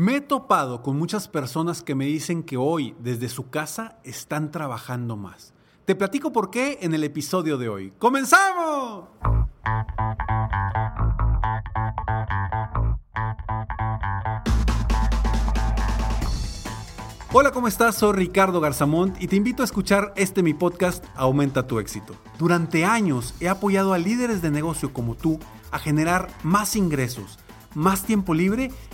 Me he topado con muchas personas que me dicen que hoy desde su casa están trabajando más. Te platico por qué en el episodio de hoy. ¡Comenzamos! Hola, ¿cómo estás? Soy Ricardo Garzamont y te invito a escuchar este mi podcast Aumenta tu éxito. Durante años he apoyado a líderes de negocio como tú a generar más ingresos, más tiempo libre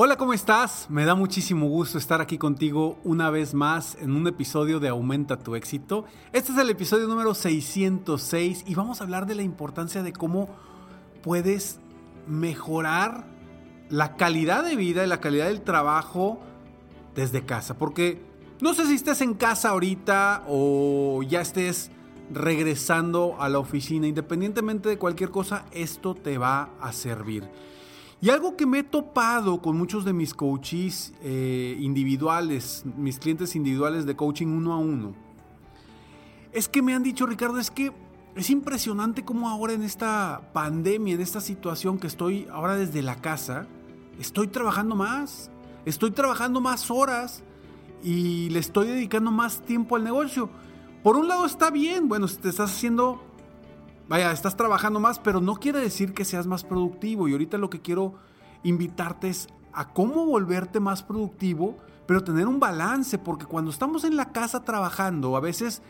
Hola, ¿cómo estás? Me da muchísimo gusto estar aquí contigo una vez más en un episodio de Aumenta tu éxito. Este es el episodio número 606 y vamos a hablar de la importancia de cómo puedes mejorar la calidad de vida y la calidad del trabajo desde casa. Porque no sé si estés en casa ahorita o ya estés regresando a la oficina, independientemente de cualquier cosa, esto te va a servir. Y algo que me he topado con muchos de mis coaches eh, individuales, mis clientes individuales de coaching uno a uno, es que me han dicho, Ricardo, es que es impresionante cómo ahora en esta pandemia, en esta situación que estoy ahora desde la casa, estoy trabajando más, estoy trabajando más horas y le estoy dedicando más tiempo al negocio. Por un lado está bien, bueno, te estás haciendo vaya, estás trabajando más, pero no quiere decir que seas más productivo. Y ahorita lo que quiero invitarte es a cómo volverte más productivo, pero tener un balance, porque cuando estamos en la casa trabajando, a veces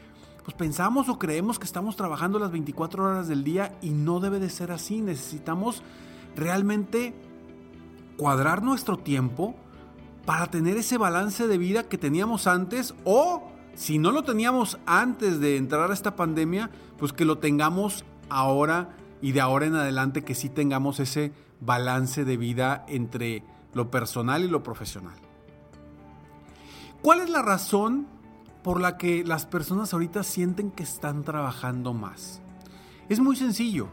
pues pensamos o creemos que estamos trabajando las 24 horas del día y no debe de ser así. Necesitamos realmente cuadrar nuestro tiempo para tener ese balance de vida que teníamos antes o si no lo teníamos antes de entrar a esta pandemia, pues que lo tengamos ahora y de ahora en adelante que sí tengamos ese balance de vida entre lo personal y lo profesional. ¿Cuál es la razón por la que las personas ahorita sienten que están trabajando más? Es muy sencillo.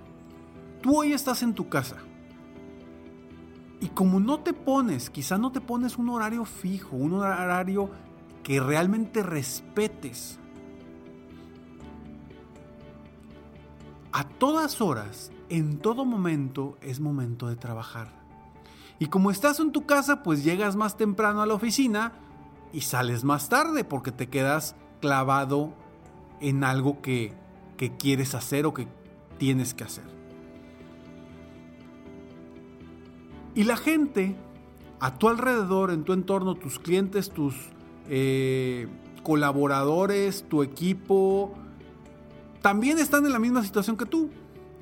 Tú hoy estás en tu casa. Y como no te pones, quizá no te pones un horario fijo, un horario que realmente respetes. A todas horas, en todo momento, es momento de trabajar. Y como estás en tu casa, pues llegas más temprano a la oficina y sales más tarde porque te quedas clavado en algo que, que quieres hacer o que tienes que hacer. Y la gente a tu alrededor, en tu entorno, tus clientes, tus eh, colaboradores, tu equipo, también están en la misma situación que tú.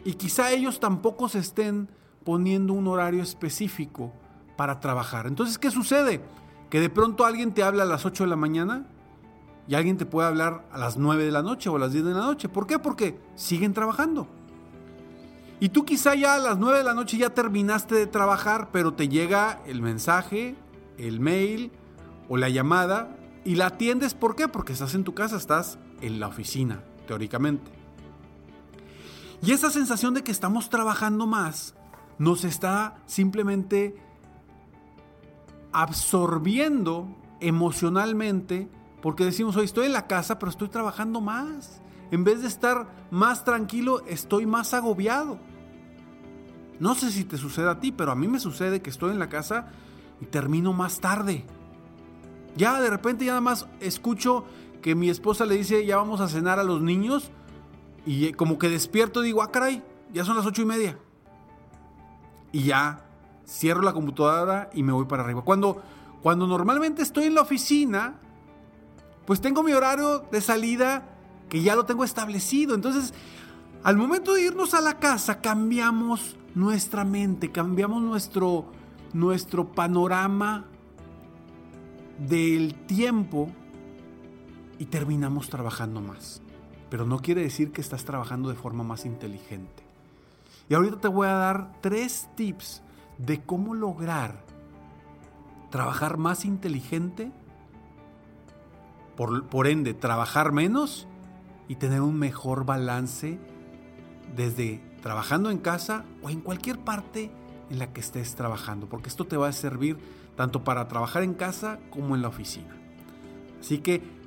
Y quizá ellos tampoco se estén poniendo un horario específico para trabajar. Entonces, ¿qué sucede? Que de pronto alguien te habla a las 8 de la mañana y alguien te puede hablar a las 9 de la noche o a las 10 de la noche. ¿Por qué? Porque siguen trabajando. Y tú quizá ya a las 9 de la noche ya terminaste de trabajar, pero te llega el mensaje, el mail, o la llamada y la atiendes. ¿Por qué? Porque estás en tu casa, estás en la oficina, teóricamente. Y esa sensación de que estamos trabajando más nos está simplemente absorbiendo emocionalmente Porque decimos, hoy estoy en la casa, pero estoy trabajando más. En vez de estar más tranquilo, estoy más agobiado. No sé si te sucede a ti, pero a mí me sucede que estoy en la casa y termino más tarde. Ya de repente ya nada más escucho que mi esposa le dice ya vamos a cenar a los niños y como que despierto digo, ah caray, ya son las ocho y media. Y ya cierro la computadora y me voy para arriba. Cuando, cuando normalmente estoy en la oficina, pues tengo mi horario de salida que ya lo tengo establecido. Entonces, al momento de irnos a la casa, cambiamos nuestra mente, cambiamos nuestro, nuestro panorama del tiempo y terminamos trabajando más. Pero no quiere decir que estás trabajando de forma más inteligente. Y ahorita te voy a dar tres tips de cómo lograr trabajar más inteligente, por, por ende trabajar menos y tener un mejor balance desde trabajando en casa o en cualquier parte en la que estés trabajando, porque esto te va a servir tanto para trabajar en casa como en la oficina. Así que,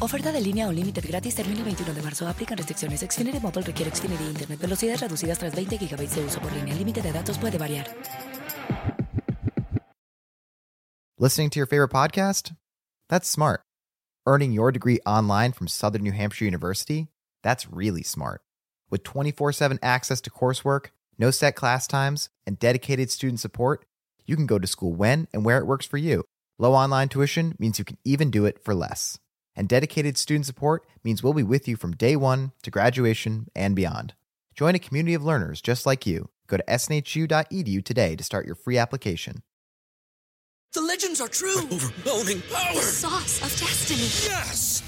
Oferta de línea o límite gratis termina el 21 de marzo. Aplican restricciones. Xfinity requiere Xfinity Internet. Velocidades reducidas tras 20 GB de uso por línea. El límite de datos puede variar. Listening to your favorite podcast? That's smart. Earning your degree online from Southern New Hampshire University? That's really smart. With 24 7 access to coursework, no set class times, and dedicated student support, you can go to school when and where it works for you. Low online tuition means you can even do it for less. And dedicated student support means we'll be with you from day one to graduation and beyond. Join a community of learners just like you. Go to snhu.edu today to start your free application. The legends are true. overwhelming power! The sauce of destiny. Yes!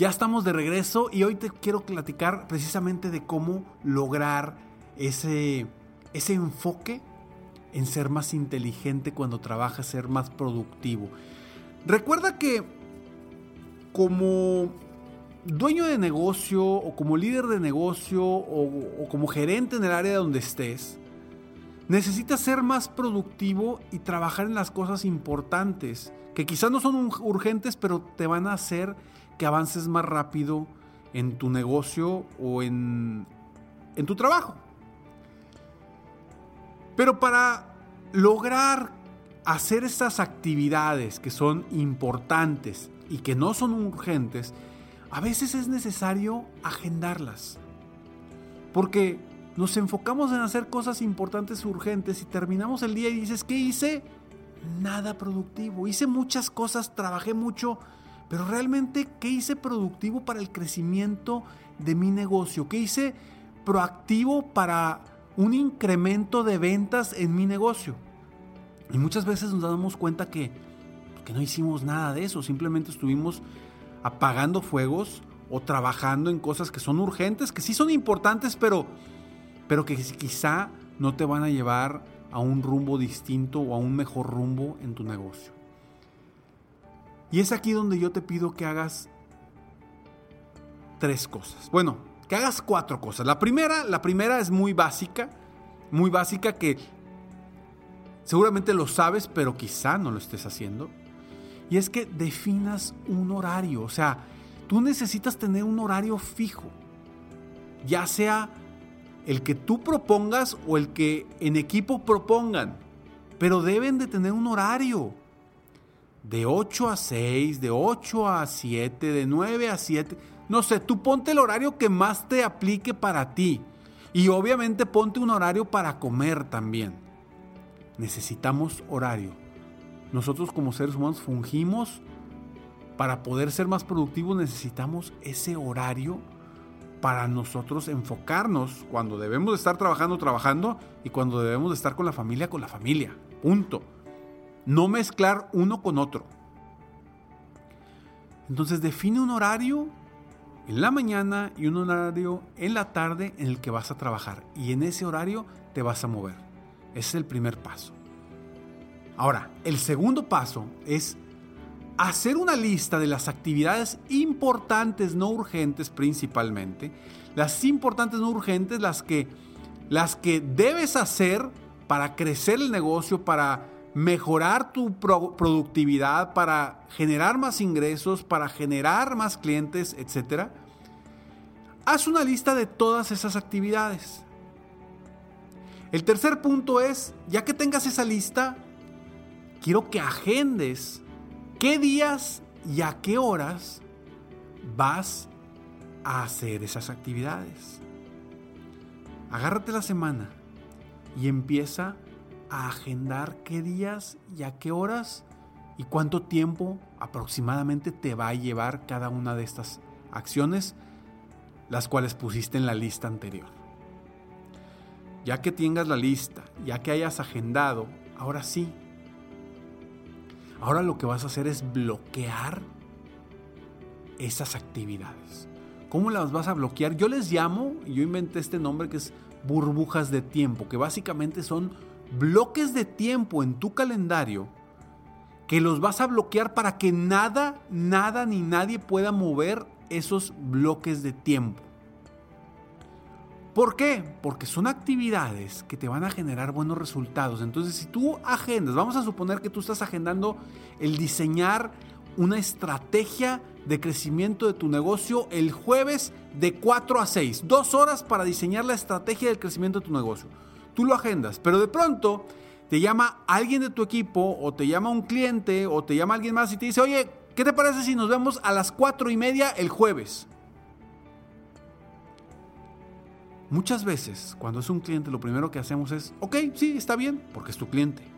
Ya estamos de regreso y hoy te quiero platicar precisamente de cómo lograr ese, ese enfoque en ser más inteligente cuando trabajas, ser más productivo. Recuerda que como dueño de negocio o como líder de negocio o, o como gerente en el área donde estés, necesitas ser más productivo y trabajar en las cosas importantes, que quizás no son urgentes, pero te van a hacer que avances más rápido en tu negocio o en, en tu trabajo. Pero para lograr hacer estas actividades que son importantes y que no son urgentes, a veces es necesario agendarlas. Porque nos enfocamos en hacer cosas importantes urgentes y terminamos el día y dices, ¿qué hice? Nada productivo. Hice muchas cosas, trabajé mucho, pero realmente, ¿qué hice productivo para el crecimiento de mi negocio? ¿Qué hice proactivo para un incremento de ventas en mi negocio? Y muchas veces nos damos cuenta que, que no hicimos nada de eso, simplemente estuvimos apagando fuegos o trabajando en cosas que son urgentes, que sí son importantes, pero, pero que quizá no te van a llevar a un rumbo distinto o a un mejor rumbo en tu negocio. Y es aquí donde yo te pido que hagas tres cosas. Bueno, que hagas cuatro cosas. La primera, la primera es muy básica, muy básica que seguramente lo sabes, pero quizá no lo estés haciendo. Y es que definas un horario, o sea, tú necesitas tener un horario fijo, ya sea el que tú propongas o el que en equipo propongan, pero deben de tener un horario de 8 a 6, de 8 a 7, de 9 a 7. No sé, tú ponte el horario que más te aplique para ti. Y obviamente ponte un horario para comer también. Necesitamos horario. Nosotros como seres humanos fungimos para poder ser más productivos necesitamos ese horario para nosotros enfocarnos cuando debemos de estar trabajando, trabajando y cuando debemos de estar con la familia, con la familia. Punto. No mezclar uno con otro. Entonces define un horario en la mañana y un horario en la tarde en el que vas a trabajar. Y en ese horario te vas a mover. Ese es el primer paso. Ahora, el segundo paso es hacer una lista de las actividades importantes, no urgentes principalmente. Las importantes, no urgentes, las que, las que debes hacer para crecer el negocio, para mejorar tu productividad, para generar más ingresos, para generar más clientes, etc. Haz una lista de todas esas actividades. El tercer punto es, ya que tengas esa lista, quiero que agendes qué días y a qué horas vas a hacer esas actividades. Agárrate la semana y empieza a agendar qué días y a qué horas y cuánto tiempo aproximadamente te va a llevar cada una de estas acciones, las cuales pusiste en la lista anterior. Ya que tengas la lista, ya que hayas agendado, ahora sí. Ahora lo que vas a hacer es bloquear esas actividades. ¿Cómo las vas a bloquear? Yo les llamo, yo inventé este nombre que es burbujas de tiempo, que básicamente son bloques de tiempo en tu calendario que los vas a bloquear para que nada, nada ni nadie pueda mover esos bloques de tiempo. ¿Por qué? Porque son actividades que te van a generar buenos resultados. Entonces, si tú agendas, vamos a suponer que tú estás agendando el diseñar una estrategia de crecimiento de tu negocio el jueves de 4 a 6. Dos horas para diseñar la estrategia del crecimiento de tu negocio. Tú lo agendas, pero de pronto te llama alguien de tu equipo o te llama un cliente o te llama alguien más y te dice, oye, ¿qué te parece si nos vemos a las 4 y media el jueves? Muchas veces, cuando es un cliente, lo primero que hacemos es, ok, sí, está bien, porque es tu cliente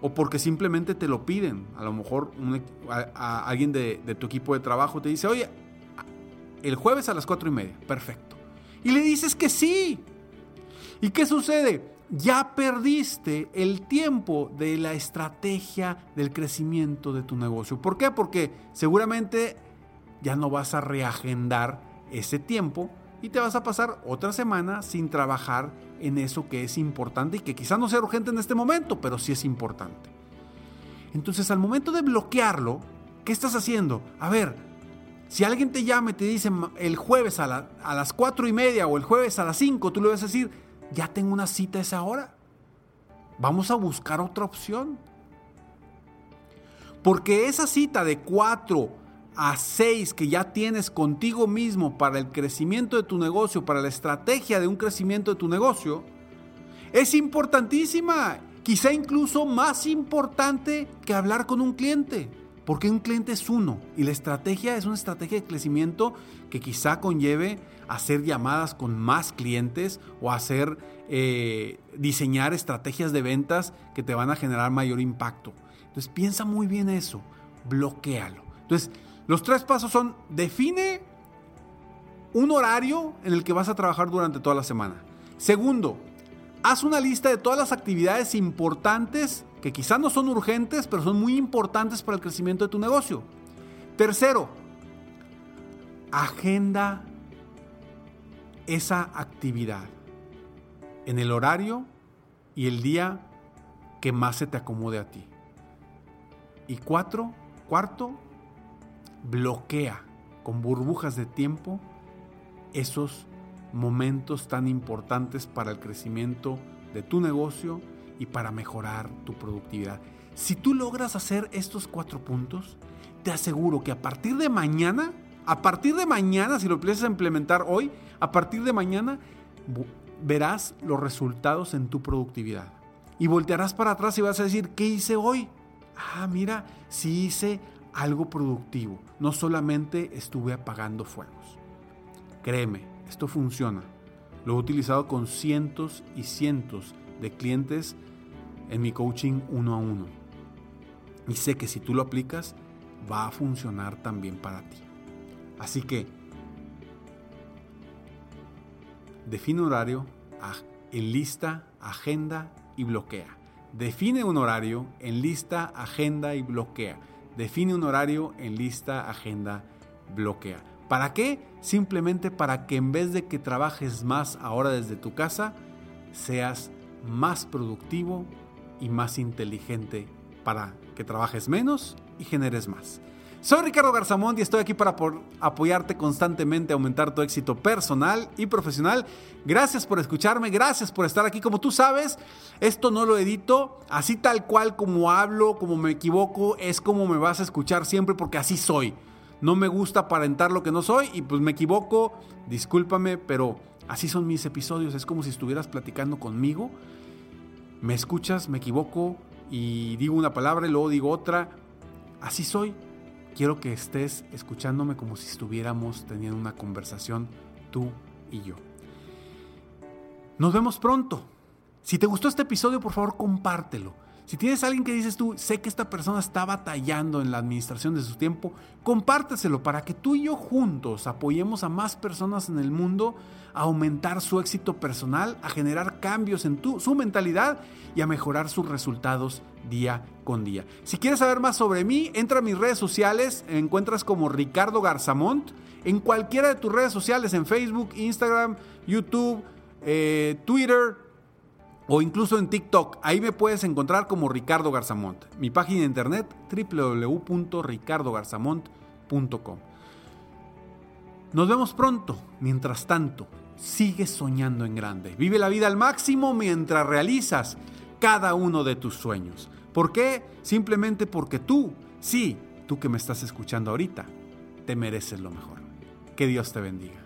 o porque simplemente te lo piden. A lo mejor alguien de, tu equipo de trabajo te dice, oye, el jueves a las cuatro y media, perfecto. Y le dices que sí. ¿Y qué sucede? Ya perdiste el tiempo de la estrategia del crecimiento de tu negocio. ¿Por qué? Porque seguramente ya no vas a reagendar ese tiempo y te vas a pasar otra semana sin trabajar en eso que es importante y que quizá no sea urgente en este momento, pero sí es importante. Entonces al momento de bloquearlo, ¿qué estás haciendo? A ver, si alguien te llama y te dice el jueves a, a las cuatro y media o el jueves a las 5, tú le vas a decir, ya tengo una cita esa hora. Vamos a buscar otra opción. Porque esa cita de 4 a 6 que ya tienes contigo mismo para el crecimiento de tu negocio, para la estrategia de un crecimiento de tu negocio, es importantísima. Quizá incluso más importante que hablar con un cliente. Porque un cliente es uno y la estrategia es una estrategia de crecimiento que quizá conlleve hacer llamadas con más clientes o hacer eh, diseñar estrategias de ventas que te van a generar mayor impacto. Entonces piensa muy bien eso, bloquealo. Entonces los tres pasos son, define un horario en el que vas a trabajar durante toda la semana. Segundo, haz una lista de todas las actividades importantes que quizás no son urgentes, pero son muy importantes para el crecimiento de tu negocio. Tercero, agenda esa actividad en el horario y el día que más se te acomode a ti. Y cuatro, cuarto, bloquea con burbujas de tiempo esos momentos tan importantes para el crecimiento de tu negocio y para mejorar tu productividad. Si tú logras hacer estos cuatro puntos, te aseguro que a partir de mañana, a partir de mañana, si lo empiezas a implementar hoy, a partir de mañana verás los resultados en tu productividad. Y voltearás para atrás y vas a decir, ¿qué hice hoy? Ah, mira, sí hice algo productivo. No solamente estuve apagando fuegos. Créeme, esto funciona. Lo he utilizado con cientos y cientos de clientes en mi coaching uno a uno. Y sé que si tú lo aplicas, va a funcionar también para ti. Así que, define horario, enlista, agenda y bloquea. Define un horario, enlista, agenda y bloquea. Define un horario, enlista, agenda, bloquea. ¿Para qué? Simplemente para que en vez de que trabajes más ahora desde tu casa, seas más productivo y más inteligente para que trabajes menos y generes más. Soy Ricardo Garzamont y estoy aquí para apoyarte constantemente aumentar tu éxito personal y profesional. Gracias por escucharme, gracias por estar aquí. Como tú sabes, esto no lo edito, así tal cual como hablo, como me equivoco, es como me vas a escuchar siempre porque así soy. No me gusta aparentar lo que no soy y pues me equivoco, discúlpame, pero así son mis episodios, es como si estuvieras platicando conmigo. Me escuchas, me equivoco y digo una palabra y luego digo otra. Así soy quiero que estés escuchándome como si estuviéramos teniendo una conversación tú y yo. Nos vemos pronto. Si te gustó este episodio, por favor, compártelo. Si tienes a alguien que dices tú, sé que esta persona está batallando en la administración de su tiempo, compárteselo para que tú y yo juntos apoyemos a más personas en el mundo a aumentar su éxito personal, a generar cambios en tu, su mentalidad y a mejorar sus resultados día con día. Si quieres saber más sobre mí, entra a mis redes sociales, encuentras como Ricardo Garzamont en cualquiera de tus redes sociales, en Facebook, Instagram, YouTube, eh, Twitter, o incluso en TikTok. Ahí me puedes encontrar como Ricardo Garzamont. Mi página de internet www.ricardogarzamont.com. Nos vemos pronto. Mientras tanto, sigue soñando en grande. Vive la vida al máximo mientras realizas cada uno de tus sueños. ¿Por qué? Simplemente porque tú, sí, tú que me estás escuchando ahorita, te mereces lo mejor. Que Dios te bendiga.